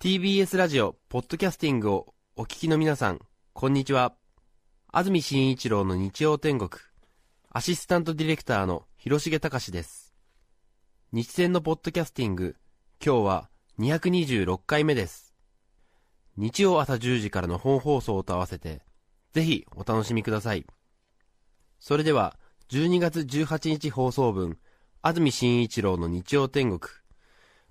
TBS ラジオ、ポッドキャスティングをお聞きの皆さん、こんにちは。安住紳一郎の日曜天国、アシスタントディレクターの広重隆です。日戦のポッドキャスティング、今日は226回目です。日曜朝10時からの本放送と合わせて、ぜひお楽しみください。それでは、12月18日放送分、安住紳一郎の日曜天国、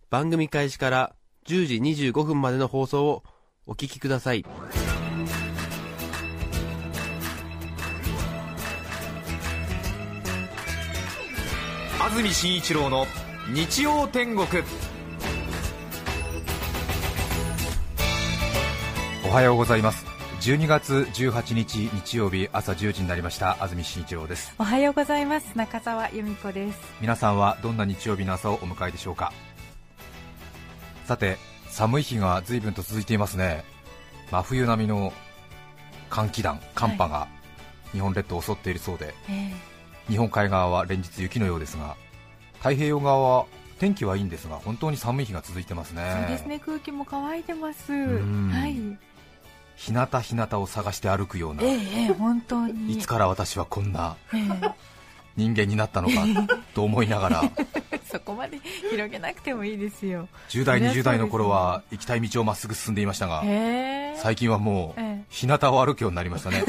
番組開始から10時25分までの放送をお聞きください。安住紳一郎の日曜天国。おはようございます。12月18日日曜日朝10時になりました。安住紳一郎です。おはようございます。中澤由美子です。皆さんはどんな日曜日の朝をお迎えでしょうか？さて寒い日が随分と続いていますね。真冬並みの寒気団寒波が日本列島を襲っているそうで、え日本海側は連日雪のようですが太平洋側は天気はいいんですが本当に寒い日が続いてますね。そうですね。空気も乾いてます。ん。はい。日向日向を探して歩くような、ええええ本当に。いつから私はこんなえ人間になったのかと思いながらえ そこまで広げなくてもいいですよ。10代、そりゃそうです20代の頃は行きたい道をまっすぐ進んでいましたが最近はもうええ。日向を歩くようになりましたね。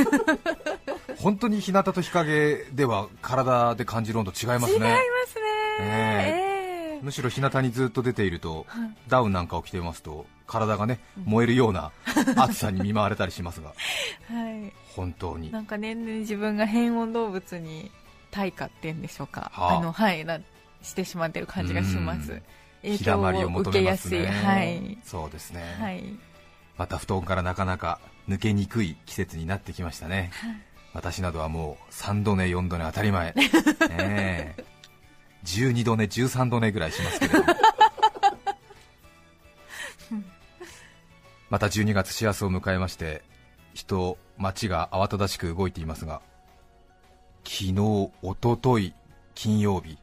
本当に日向と日陰では体で感じる温度違いますね。違いますね。ええ。えむしろ日向にずっと出ているとはい。ダウンなんかを着ていますと体がね燃えるような 暑さに見舞われたりしますが。はい。本当に。なんか年々自分が変温動物に退化っていうんでしょうか、はあ。あのはい。なしてしまってる感じがします。うん。影響をまりを求受けやすい。ねはい。そうですね、はい。また布団からなかなか抜けにくい季節になってきましたね、私などはもう3度寝、4度寝当たり前、ねえ。12度寝、13度寝ぐらいしますけれども、また12月幸せを迎えまして、人、街が慌ただしく動いていますが、昨日、おととい、金曜日、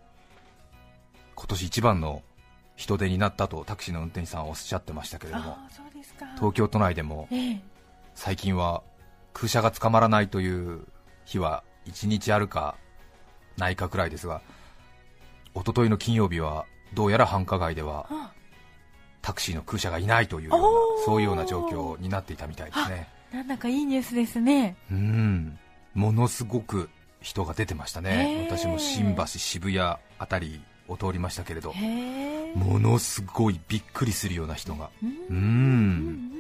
今年一番の人出になったとタクシーの運転手さんはおっしゃってましたけれども。東京都内でもええ。最近は空車が捕まらないという日は1日あるかないかくらいですが一昨日の金曜日はどうやら繁華街ではあタクシーの空車がいないというようなそういうような状況になっていたみたいですね。なんだかいいニュースですね。うん。ものすごく人が出てましたね。私も新橋渋谷あたりを通りましたけれど。ものすごいびっくりするような人が。うん。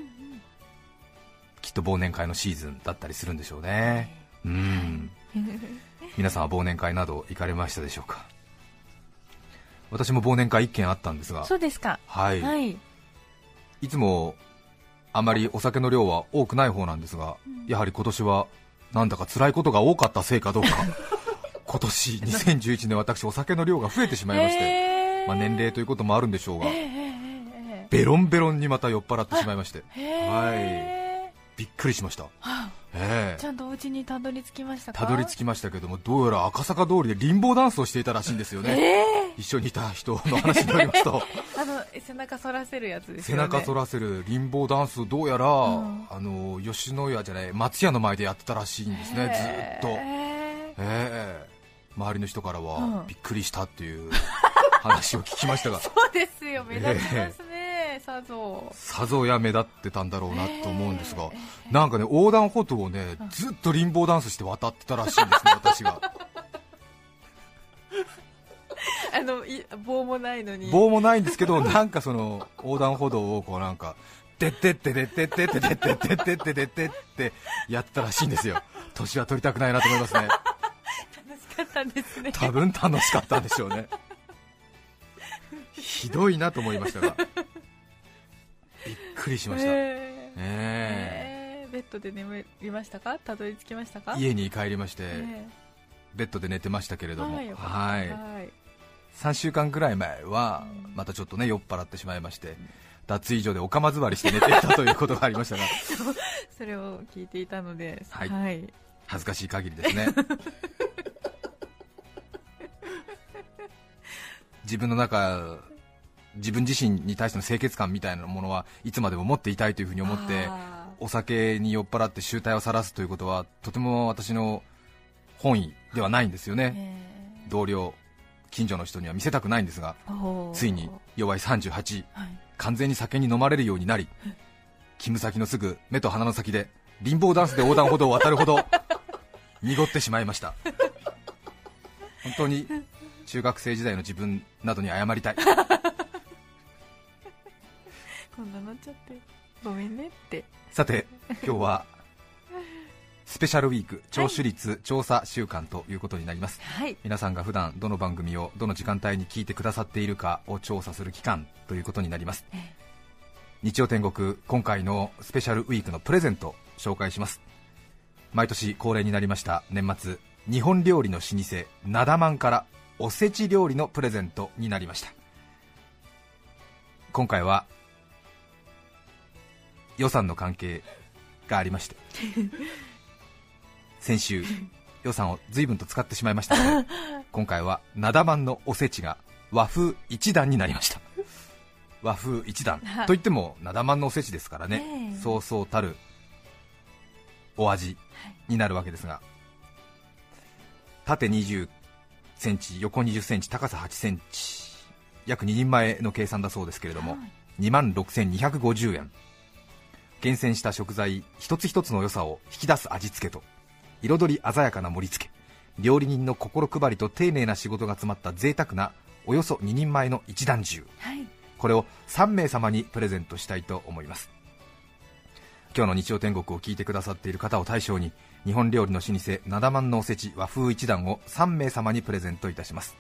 きっと忘年会のシーズンだったりするんでしょうね。うん。皆さんは忘年会など行かれましたでしょうか？私も忘年会1件あったんですが。そうですか。はい、はい。いつもあまりお酒の量は多くない方なんですが、やはり今年はなんだか辛いことが多かったせいかどうか今年2011年私お酒の量が増えてしまいまして、まあ、年齢ということもあるんでしょうがえええええベロンベロンにまた酔っ払ってしまいましてえへえびっくりしました、はええ。ちゃんとお家にたどり着きましたか？たどり着きましたけどもどうやら赤坂通りでリンボーダンスをしていたらしいんですよね、ええ。一緒にいた人の話によりますと。あの背中反らせるやつです背中反らせるリンボーダンスどうやら、ん。あの吉野家じゃない松屋の前でやってたらしいんですねずー。っと、えへええ周りの人からは、うん。びっくりしたっていう話を聞きましたが。そうですよ。目立ちますね、さぞ。さぞや目立ってたんだろうなと思うんですが、えなんかね横断歩道をねずっとリンボーダンスして渡ってたらしいんですね、私が。あのい棒もないのに。棒もないんですけど、なんかその横断歩道をこうなんか、てってってってってってってってってってってってってやってたらしいんですよ。年は取りたくないなと思いますねかったんですね。多分楽しかったんでしょうね。ひどいなと思いましたが。びっくりしました、ええ。えベッドで眠りましたか？たどり着きましたか？家に帰りまして、えベッドで寝てましたけれえども、はいよかった。はい。はい。3週間くらい前はうん。またちょっとね酔っ払ってしまいまして脱衣所でおかま座りして寝ていたということがありましたが。それを聞いていたのではい。はい、恥ずかしい限りですね 自分の中自分自身に対しての清潔感みたいなものはいつまでも持っていたいというふうに思ってあお酒に酔っ払って醜態を晒すということはとても私の本意ではないんですよーねえ同僚近所の人には見せたくないんですがついに弱い38はい。完全に酒に飲まれるようになり勤務先のすぐ目と鼻の先でリンボーダンスで横断歩道を渡るほど 濁ってしまいました。本当に中学生時代の自分などに謝りたい。こんななっちゃってごめんねって。さて今日はスペシャルウィーク聴取率調査週間ということになります。はい。皆さんが普段どの番組をどの時間帯に聞いてくださっているかを調査する期間ということになります。ええ。日曜天国今回のスペシャルウィークのプレゼントを紹介します。毎年恒例になりました年末日本料理の老舗なだまんからおせち料理のプレゼントになりました。今回は予算の関係がありまして。先週予算を随分と使ってしまいましたので今回はなだまんのおせちが和風一段になりました。和風一段。はい。といってもなだまんのおせちですからね、ええ。そうそうたるお味になるわけですが。縦20センチ横20センチ高さ8センチ。約2人前の計算だそうですけれども、2万6250円。厳選した食材一つ一つの良さを引き出す味付けと彩り鮮やかな盛り付け料理人の心配りと丁寧な仕事が詰まった贅沢なおよそ2人前の一段重。はい。これを3名様にプレゼントしたいと思います。今日の日曜天国を聞いてくださっている方を対象に日本料理の老舗なだまんのおせち和風一段を3名様にプレゼントいたします。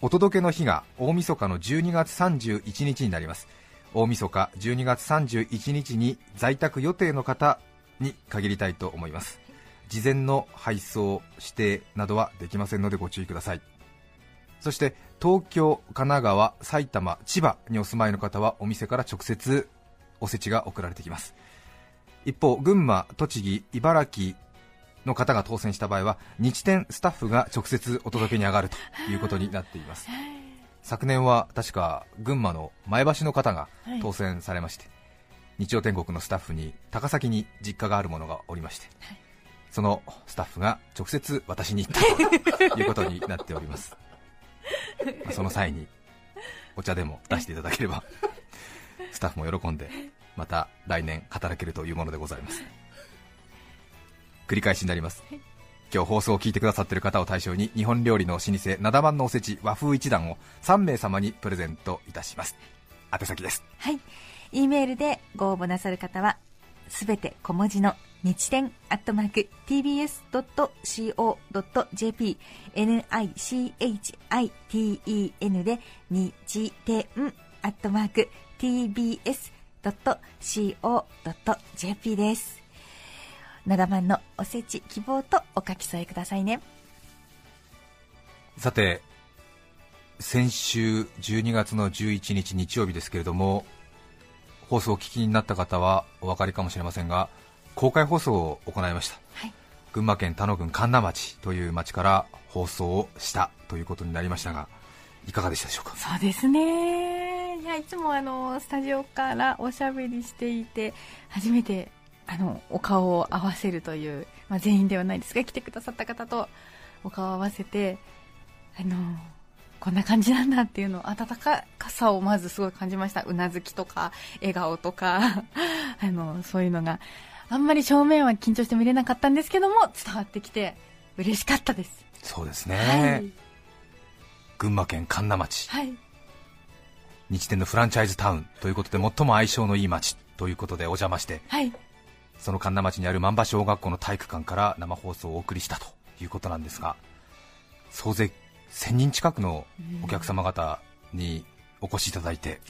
お届けの日が大晦日の12月31日になります。大晦日12月31日に在宅予定の方に限りたいと思います。事前の配送指定などはできませんのでご注意ください。そして東京、神奈川、埼玉、千葉にお住まいの方はお店から直接おせちが送られてきます。一方、群馬、栃木、茨城の方が当選した場合は日天スタッフが直接お届けに上がるということになっています。昨年は確か群馬の前橋の方がはい。当選されまして、日曜天国のスタッフに高崎に実家があるものがおりまして、そのスタッフが直接私に行ったと いうことになっております。まあその際にお茶でも出していただければスタッフも喜んでまた来年働けるというものでございます。繰り返しになります。今日放送を聞いてくださっている方を対象に日本料理の老舗なだまんのおせち和風一段を3名様にプレゼントいたします。宛先です。はい。e メールでご応募なさる方は、すべて小文字の日天アットマーク tbs.co.jp nichiten で日天アットマーク tbs.co.jp です。なだまんのおせち希望とお書き添えくださいね。さて先週12月の11日日曜日ですけれども放送をお聞きになった方はお分かりかもしれませんが公開放送を行いました、はい群馬県田野郡神流町という町から放送をしたということになりましたがいかがでしたでしょうか？そうですね。いやいつもあのスタジオからおしゃべりしていて初めてあのお顔を合わせるという、まあ、全員ではないですが来てくださった方とお顔を合わせてあのこんな感じなんだっていうの温かさをまずすごい感じました。うなずきとか笑顔とか あのそういうのが。あんまり正面は緊張して見れなかったんですけども伝わってきて嬉しかったです。そうですね、はい、群馬県神流町。はい、日天のフランチャイズタウンということで最も相性のいい町ということでお邪魔してはい。その神田町にある万場小学校の体育館から生放送をお送りしたということなんですが総勢1000人近くのお客様方にお越しいただいて、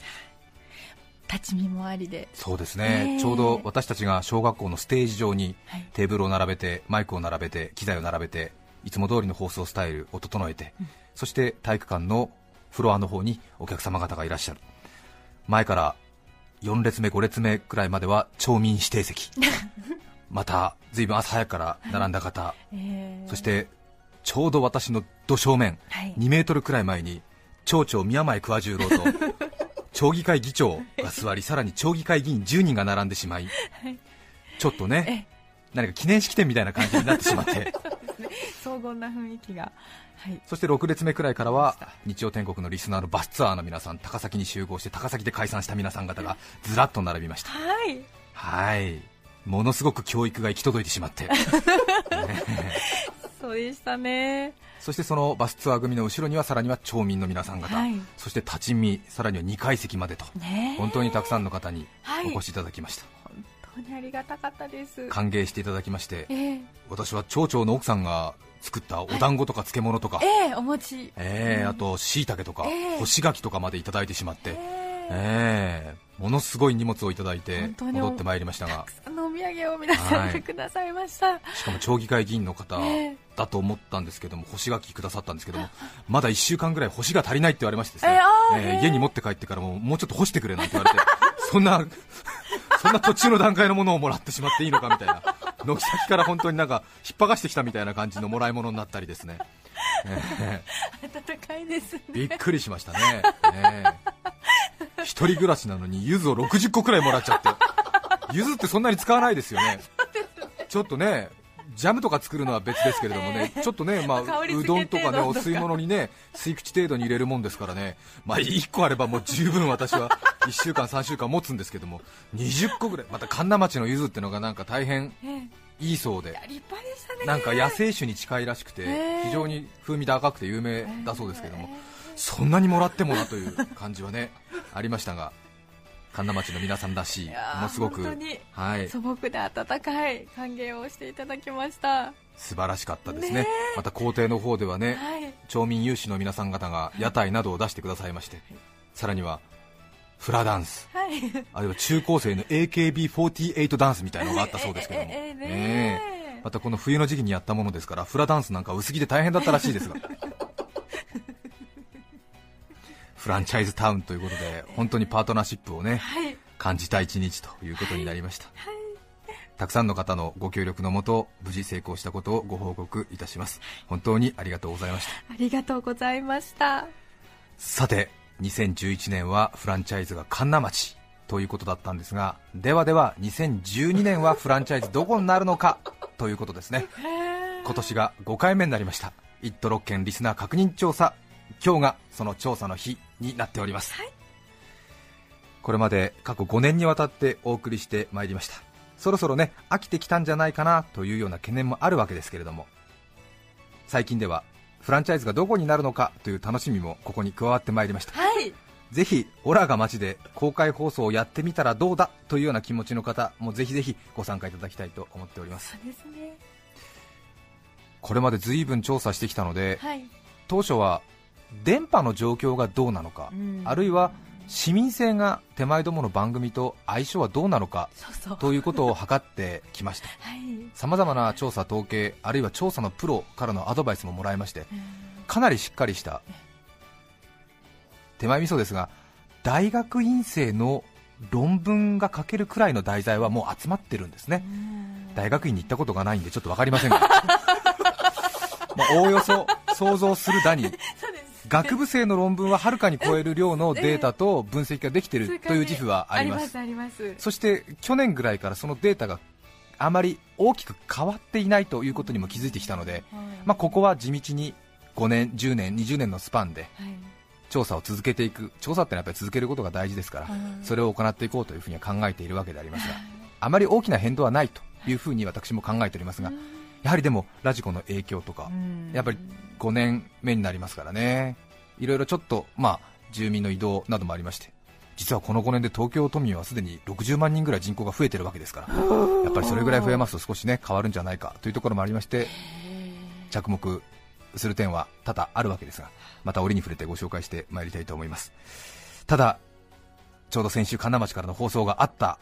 立ち見もありで。そうですね、ええ。ちょうど私たちが小学校のステージ上にはい。テーブルを並べて、マイクを並べて、機材を並べて、いつも通りの放送スタイルを整えて、そして体育館のフロアの方にお客様方がいらっしゃる、前から4列目、5列目くらいまでは町民指定席、また随分朝早くから並んだ方、えー。そしてちょうど私のど正面、はい。2メートルくらい前に町長宮前桑十郎と 町議会議長が座り、さらに町議会議員10人が並んでしまい、ちょっとね、何か記念式典みたいな感じになってしまって、荘厳な雰囲気がはい。そして6列目くらいからは日曜天国のリスナーのバスツアーの皆さん、高崎に集合して高崎で解散した皆さん方がずらっと並びました。はい。はい。ものすごく教育が行き届いてしまって、そうでしたね。そしてそのバスツアー組の後ろにはさらには町民の皆さん方、はい。そして立ち見、さらには2階席までと、ね。え本当にたくさんの方にはい。お越しいただきました、本当にありがたかったです。歓迎していただきまして、えー私は町長の奥さんが作ったお団子とか漬物とか、えーお餅。えーあとしいたけとか、ええ。干し柿とかまでいただいてしまって、ええ。ーものすごい荷物をいただいて戻ってまいりましたーたがくさんのお土産を皆さんはいがくださいました、しかも町議会議員の方ええ。だと思ったんですけども干し柿くださったんですけどもまだ1週間ぐらい干しが足りないって言われましてですね、えあーえー家に持って帰ってからももうちょっと干してくれなんて言われてそんな そんな途中の段階のものをもらってしまっていいのかみたいな軒先から本当になんか引っ張がしてきたみたいな感じのもらい物になったりですね、え温かいですね。ーびっくりしましたね、えー一人暮らしなのに柚子を60個くらいもらっちゃって。柚子ってそんなに使わないですよね。ちょっとねジャムとか作るのは別ですけれどもね、ちょっとね、まあ、うどんとかね、お吸い物にね、吸い口程度に入れるもんですからね、まあ、1個あればもう十分私は1週間、3週間持つんですけども、20個ぐらい、また神田町の柚子ってのがなんか大変えいいそうで、なんか野生種に近いらしくて、非常に風味高くて有名だそうですけども、そんなにもらってもなという感じはね、ありましたが、神田町の皆さんらしい、ものすごく、本当にはい、素朴で温かい歓迎をしていただきました。素晴らしかったですね。ねまた校庭の方ではね、はい。町民有志の皆さん方が屋台などを出してくださいまして、さらにはフラダンス、はい。あるいは中高生の AKB48 ダンスみたいなのがあったそうですけども、またこの冬の時期にやったものですから、フラダンスなんか薄着で大変だったらしいですが。フランチャイズタウンということで、本当にパートナーシップをね、はい。感じた一日ということになりました、たくさんの方のご協力のもと無事成功したことをご報告いたします。本当にありがとうございました。ありがとうございました。さて2011年はフランチャイズが神奈町ということだったんですがではでは2012年はフランチャイズどこになるのかということですね。今年が5回目になりました。1都6県リスナー確認調査。今日がその調査の日になっております、これまで過去5年にわたってお送りしてまいりました。そろそろね飽きてきたんじゃないかなというような懸念もあるわけですけれども。最近ではフランチャイズがどこになるのかという楽しみもここに加わってまいりました。はい。ぜひオラが街で公開放送をやってみたらどうだというような気持ちの方もぜひぜひご参加いただきたいと思っておりますね。これまで随分調査してきたのではい。当初は電波の状況がどうなのか、うん。あるいは市民性が手前どもの番組と相性はどうなのかということを測ってきました。はい。さまざまな調査統計あるいは調査のプロからのアドバイスももらいましてうん。かなりしっかりした手前味噌ですが大学院生の論文が書けるくらいの題材はもう集まってるんですね。大学院に行ったことがないんでちょっと分かりませんが。まあおおよそ想像するだに 学部生の論文ははるかに超える量のデータと分析ができているという自負はあります。そして去年ぐらいからそのデータがあまり大きく変わっていないということにも気づいてきたので、まあ、ここは地道に5年、10年、20年のスパンではい。調査を続けていく調査ってのはやっぱり続けることが大事ですからうんそれを行っていこうというふうには考えているわけでありますがあまり大きな変動はないというふうに私も考えておりますがやはりでもラジコの影響とかうん。やっぱり5年目になりますからね。いろいろちょっとまあ住民の移動などもありまして実はこの5年で東京都民はすでに60万人ぐらい人口が増えてるわけですから、やっぱりそれぐらい増えますと少しね変わるんじゃないかというところもありまして、着目する点は多々あるわけですが、また折に触れてご紹介してまいりたいと思います。ただ、ちょうど先週、神田町からの放送があった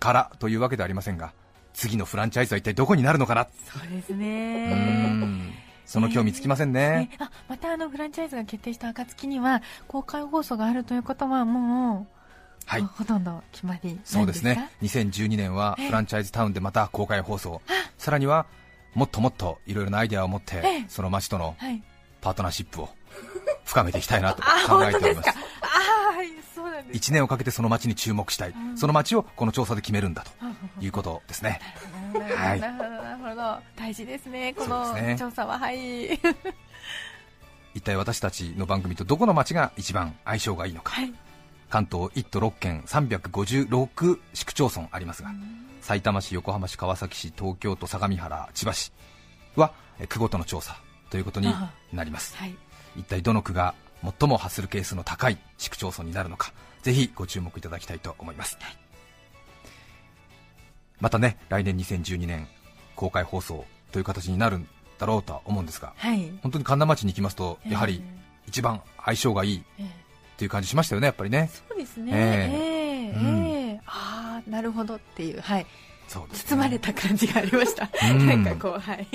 からというわけではありませんが、次のフランチャイズは一体どこになるのかな、そうですね。ん。その興味つきませんね。ね。あまたあのフランチャイズが決定した暁には公開放送があるということはもう、はい。ほとんど決まりそうですね。2012年はフランチャイズタウンでまた公開放送、さらにはもっともっといろいろなアイデアを持ってええ、その街とのはいパートナーシップを深めていきたいなとあ考えております。ああはいそうなんです1年をかけてその街に注目したい、その街をこの調査で決めるんだということですね。はい。なるほどなるほど。大事ですねこの調査は。はい。一体私たちの番組とどこの街が一番相性がいいのか、はい。関東1都6県356市区町村ありますが、埼玉市、横浜市、川崎市、東京都、相模原、千葉市はえ区ごとの調査ということになります。はい。一体どの区が最も発するケースの高い市区町村になるのかぜひご注目いただきたいと思います、またね来年2012年公開放送という形になるんだろうとは思うんですがはい。本当に神田町に行きますとやはり一番相性がいいええっていう感じしましたよねやっぱりね。そうですね。ええ。ええ。うん。ええ。ああなるほどっていうはい。そうですね。包まれた感じがありました。うん。なんかこうはい。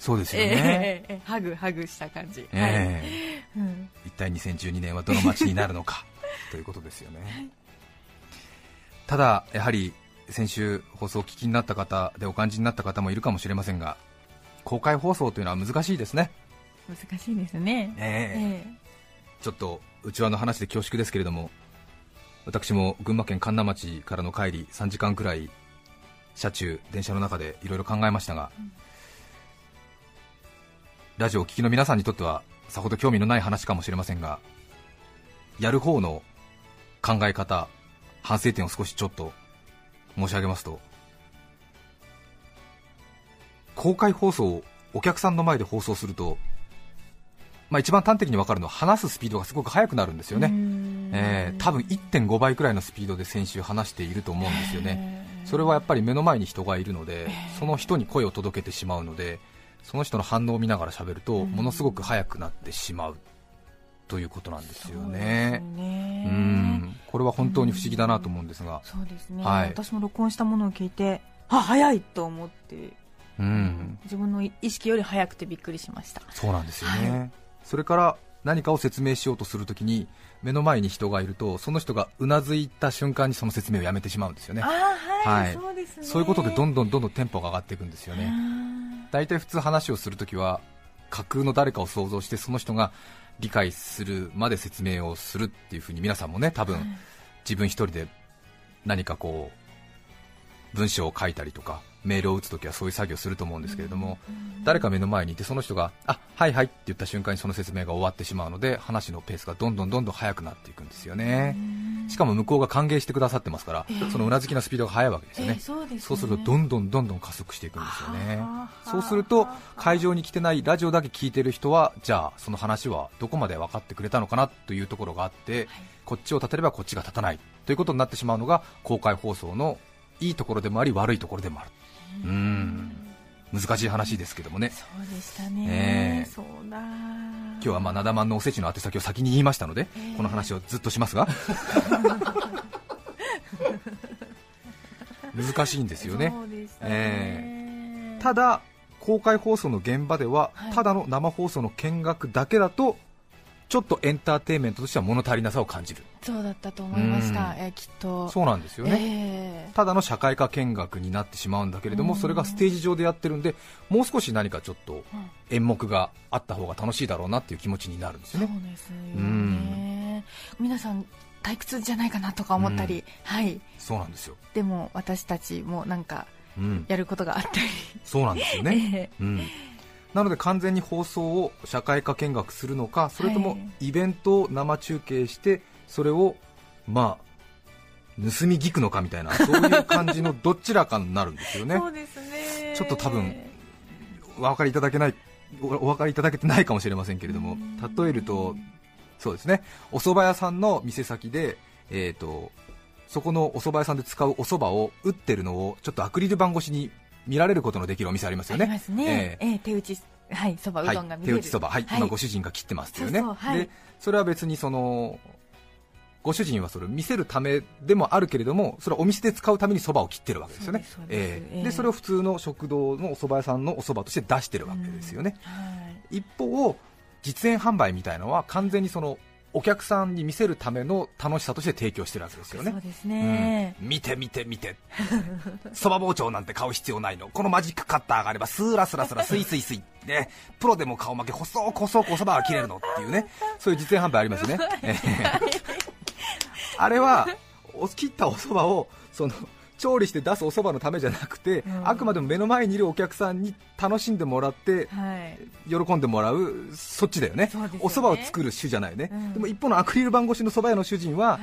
そうですよええね、ええええ。ハグハグした感じ。はい。ええうん。一体2012年はどの街になるのか ということですよね、ただやはり先週放送をお聞きになった方でお感じになった方もいるかもしれませんが公開放送というのは難しいですね、難しいですね。え。ええ。ちょっと内輪の話で恐縮ですけれども私も群馬県神流町からの帰り3時間くらい車中電車の中でいろいろ考えましたが、ラジオをお聞きの皆さんにとってはさほど興味のない話かもしれませんがやる方の考え方反省点を少しちょっと申し上げますと公開放送をお客さんの前で放送するとまあ、一番端的に分かるのは話すスピードがすごく速くなるんですよね、えー多分1.5倍くらいのスピードで先週話していると思うんですよね、それはやっぱり目の前に人がいるので、その人に声を届けてしまうので、その人の反応を見ながら喋ると、ものすごく速くなってしまうということなんですよね。ね。うん。これは本当に不思議だなと思うんですが、そうですね、はい。私も録音したものを聞いてあ早いと思って、うん、自分の意識より早くてびっくりしました。そうなんですよね、それから何かを説明しようとするときに目の前に人がいるとその人がうなずいた瞬間にその説明をやめてしまうんですよね。あはい、はい。そうですね。そういうことでどんどんどんどんテンポが上がっていくんですよね。あ大体普通話をするときは架空の誰かを想像してその人が理解するまで説明をするっていうふうに皆さんもね多分自分一人で何かこう文章を書いたりとかメールを打つときはそういう作業をすると思うんですけれども、誰か目の前にいてその人があはいはいって言った瞬間にその説明が終わってしまうので話のペースがどんどんどんどん速くなっていくんですよね。しかも向こうが歓迎してくださってますから、そのうなずきのスピードが速いわけですよね、ええそうですね。そうするとどんどんどんどん加速していくんですよね。はあそうすると会場に来てないラジオだけ聞いてる人はじゃあその話はどこまで分かってくれたのかなというところがあって、こっちを立てればこっちが立たないということになってしまうのが公開放送のいいところでもあり悪いところでもある。うーん。難しい話ですけどもね。そうでしたね、ええ。そうだ。今日はまあなだまんのおせちの宛先を先に言いましたので、この話をずっとしますが。難しいんですよね。ね、えただ公開放送の現場では、はい。ただの生放送の見学だけだとちょっとエンターテインメントとしては物足りなさを感じる。そうだったと思いました、うん。えきっと。そうなんですよね、えただの社会科見学になってしまうんだけれども、うん。それがステージ上でやってるんでもう少し何かちょっと演目があった方が楽しいだろうなっていう気持ちになるんですそうよねですようね皆さん退屈じゃないかなとか思ったり、うん。はい。そうなんですよ、でも私たちもなんかうん、やることがあったり、そうなんですよね、ええ。うん、なので完全に放送を社会科見学するのかそれともはい。イベントを生中継してそれをまあ盗み聞くのかみたいなそういう感じのどちらかになるんですよね。そうですね。ちょっと多分お分かりいただけないおお分かりいただけてないかもしれませんけれども例えるとそうですね。お蕎麦屋さんの店先でえー、とそこのお蕎麦屋さんで使うお蕎麦を打ってるのをちょっとアクリル板越しに見られることのできるお店ありますよね。ありますね。ええ。え手打ち、はい、そばうはいどんが見れる。手打ちそば、はい今ご主人が切ってますっていうね、そうそうはい。でそれは別にそのご主人はそれを見せるためでもあるけれども、それはお店で使うためにそばを切ってるわけですよね、そええ。ええ。でそれを普通の食堂のお蕎麦屋さんのお蕎麦として出してるわけですよね。はい。一方、実演販売みたいのは完全にそのお客さんに見せるための楽しさとして提供してるわけですよね。そう。ですね。うん。見て見て見て。そば包丁なんて買う必要ないの。このマジックカッターがあればスーラスラスラスイスイスイ。ね。プロでも顔負け細く細くおそばが切れるのっていうね。そういう実演販売ありますよね、ええ あれはお切ったおそばをその調理して出すおそばのためじゃなくて、うん。あくまでも目の前にいるお客さんに楽しんでもらってはい。喜んでもらうそっちだよね。ね。お蕎麦を作る主じゃないね、うん。でも一方のアクリル板越しの蕎麦屋の主人は、はい。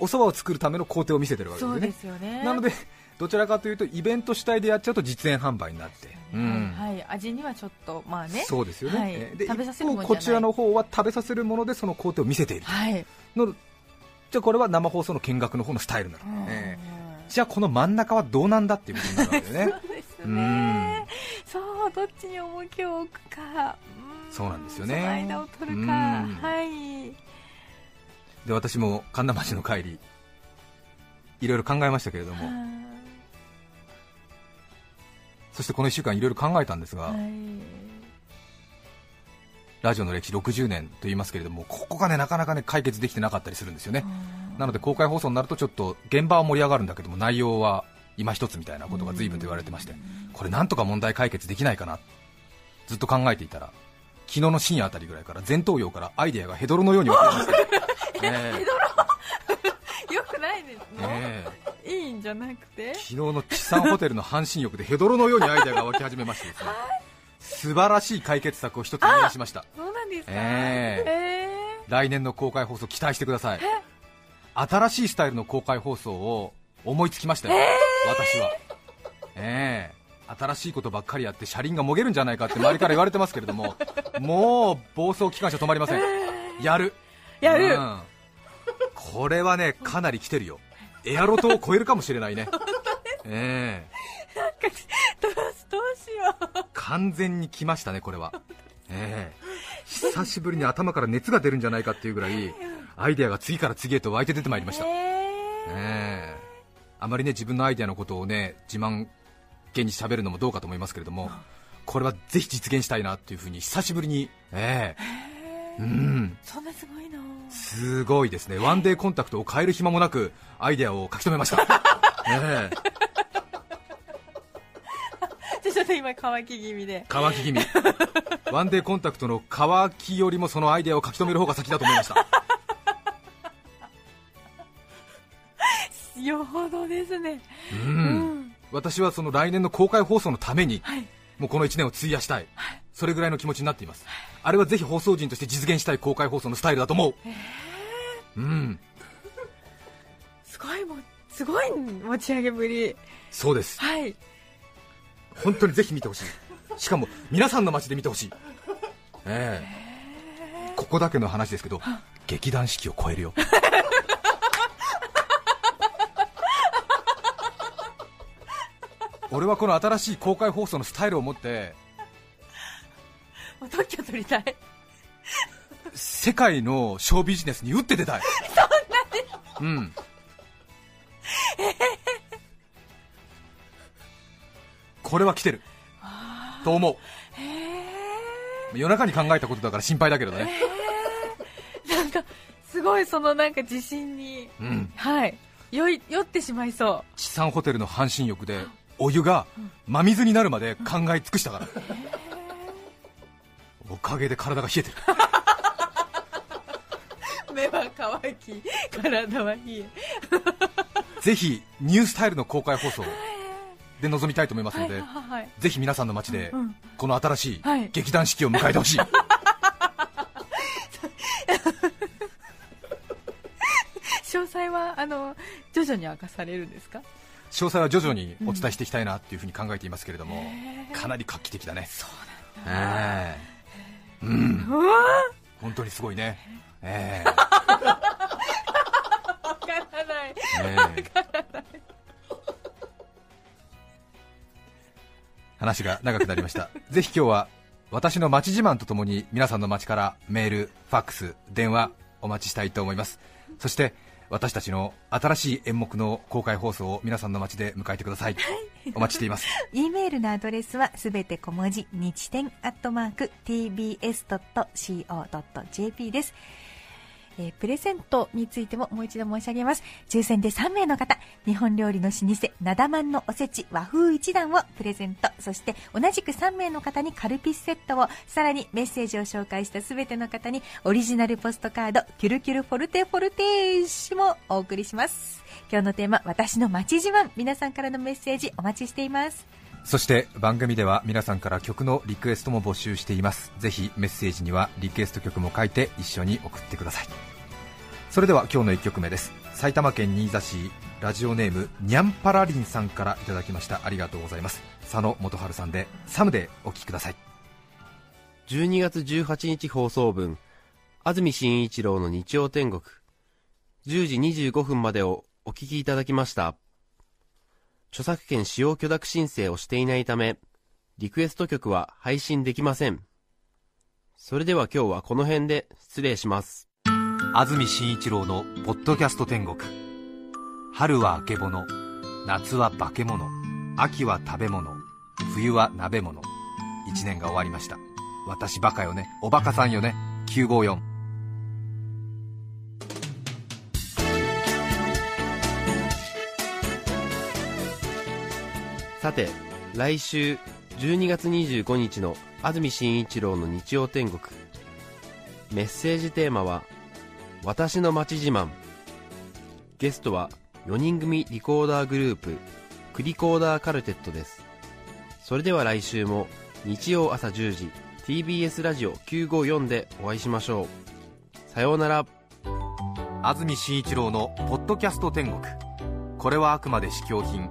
お蕎麦を作るための工程を見せてるわけですよねですよね。なのでどちらかというとイベント主体でやっちゃうと実演販売になって、うんはい、はい、味にはちょっとまあね。そうですよね、はい。えーで食べさせるこちらの方は食べさせるものでその工程を見せているはい。のじゃあこれは生放送の見学の方のスタイルなの、うんえーじゃあこの真ん中はどうなんだっていうことになるわけでねそうですうんね。そう、どっちに重きを置くか。うんそうなんですよね間を取るうんか。はい。で私も神田町の帰りいろいろ考えましたけれども、そしてこの1週間いろいろ考えたんですが、はい。ラジオの歴史60年と言いますけれどもここがねなかなかね解決できてなかったりするんですよね、なので公開放送になるとちょっと現場は盛り上がるんだけども内容は今一つみたいなことが随分と言われてましてこれなんとか問題解決できないかなずっと考えていたら昨日の深夜あたりぐらいから前頭葉からアイデアがヘドロのように湧きまして、ね よくないですえね。いいんじゃなくて。昨日の地産ホテルの半身浴でヘドロのようにアイデアが湧き始めましてですね素晴らしい解決策を一つ見出しました。そうなんですか？ええ。来年の公開放送期待してください。新しいスタイルの公開放送を思いつきましたよ、私は。ええ。新しいことばっかりやって車輪がもげるんじゃないかって周りから言われてますけれども もう暴走機関車止まりません。やる。やる。うん。これはねかなり来てるよ。エアロトを超えるかもしれないね。ええ。どうしどうしよう。完全に来ましたね、これは、ええ。久しぶりに頭から熱が出るんじゃないかっていうぐらい、アイデアが次から次へと湧いて出てまいりました、ええ。あまりね自分のアイデアのことをね自慢げに喋るのもどうかと思いますけれども、これはぜひ実現したいなっていうふうに久しぶりに、ええ。うん、そんなすごいの。すごいですね、ワンデーコンタクトを変える暇もなくアイデアを書き留めました。ええちょっと今乾き気味で。乾き気味 ワンデーコンタクトの乾きよりもそのアイデアを書き留める方が先だと思いましたよほどですね。ううんん。私はその来年の公開放送のために、はい。もうこの1年を費やしたい、それぐらいの気持ちになっています、あれはぜひ放送人として実現したい公開放送のスタイルだと思う、うん、すごいも、すごい持ち上げぶり。そうです、はい。本当にぜひ見てほしい、しかも皆さんの街で見てほしい、ええ。ここだけの話ですけど、劇団四季を超えるよ。俺はこの新しい公開放送のスタイルを持って特許取りたい。世界のショービジネスに打って出たい。うんこれは来てる。と思う。夜中に考えたことだから心配だけどね、なんか、すごいそのなんか自信に、うん、はい。酔い、酔ってしまいそ地産ホテルの半身浴でお湯が真水になるまで考え尽くしたから、おかげで体が冷えてる。う。目は乾き、体は冷え。ぜひニュースタイルの公開放送で臨みたいと思いますはい、ので、はい。ぜひ皆さんの街でうんこの新しいはい。劇団四季を迎えてほしい、詳細は、あの、徐々に明かされるんですか？詳細は徐々にお伝えしていきたいなっていうふうに考えていますけれども、かなり画期的だね。そうなんだ、ええ。うん。本当にすごいね、ええ。わから話が長くなりました。ぜひ今日は私の街自慢とともに皆さんの街からメール、ファックス、電話お待ちしたいと思います。そして私たちの新しい演目の公開放送を皆さんの街で迎えてください、お待ちしています。E メールのアドレスはすべて小文字日天アットマーク tbs.co.jp ですえープレゼントについてももう一度申し上げます。抽選で3名の方日本料理の老舗なだまんのおせち和風一段をプレゼント。そして同じく3名の方にカルピスセットをさらにメッセージを紹介したすべての方にオリジナルポストカードキュルキュルフォルテフォルテーシもお送りします。今日のテーマ私の街自慢。皆さんからのメッセージお待ちしています。そして番組では皆さんから曲のリクエストも募集しています。ぜひメッセージにはリクエスト曲も書いて一緒に送ってください。それでは今日の1曲目です。埼玉県新座市ラジオネームにゃんぱらりんさんからいただきました。ありがとうございます。佐野元春さんでサムデーお聴きください。12月18日放送分、安住紳一郎の日曜天国、10時25分までをお聞きいただきました。著作権使用許諾申請をしていないため、リクエスト曲は配信できません。それでは今日はこの辺で失礼します。安住紳一郎の「ポッドキャスト天国」春はあけぼの夏は化け物。秋は食べ物。冬は鍋物。1年が終わりました。私バカよね。おバカさんよね。954さて、来週12月25日の安住紳一郎の日曜天国。メッセージテーマは、私の街自慢。ゲストは4人組リコーダーグループ、クリコーダーカルテットです。それでは来週も日曜朝10時、TBS ラジオ954でお会いしましょう。さようなら。安住紳一郎の「ポッドキャスト天国」これはあくまで試供品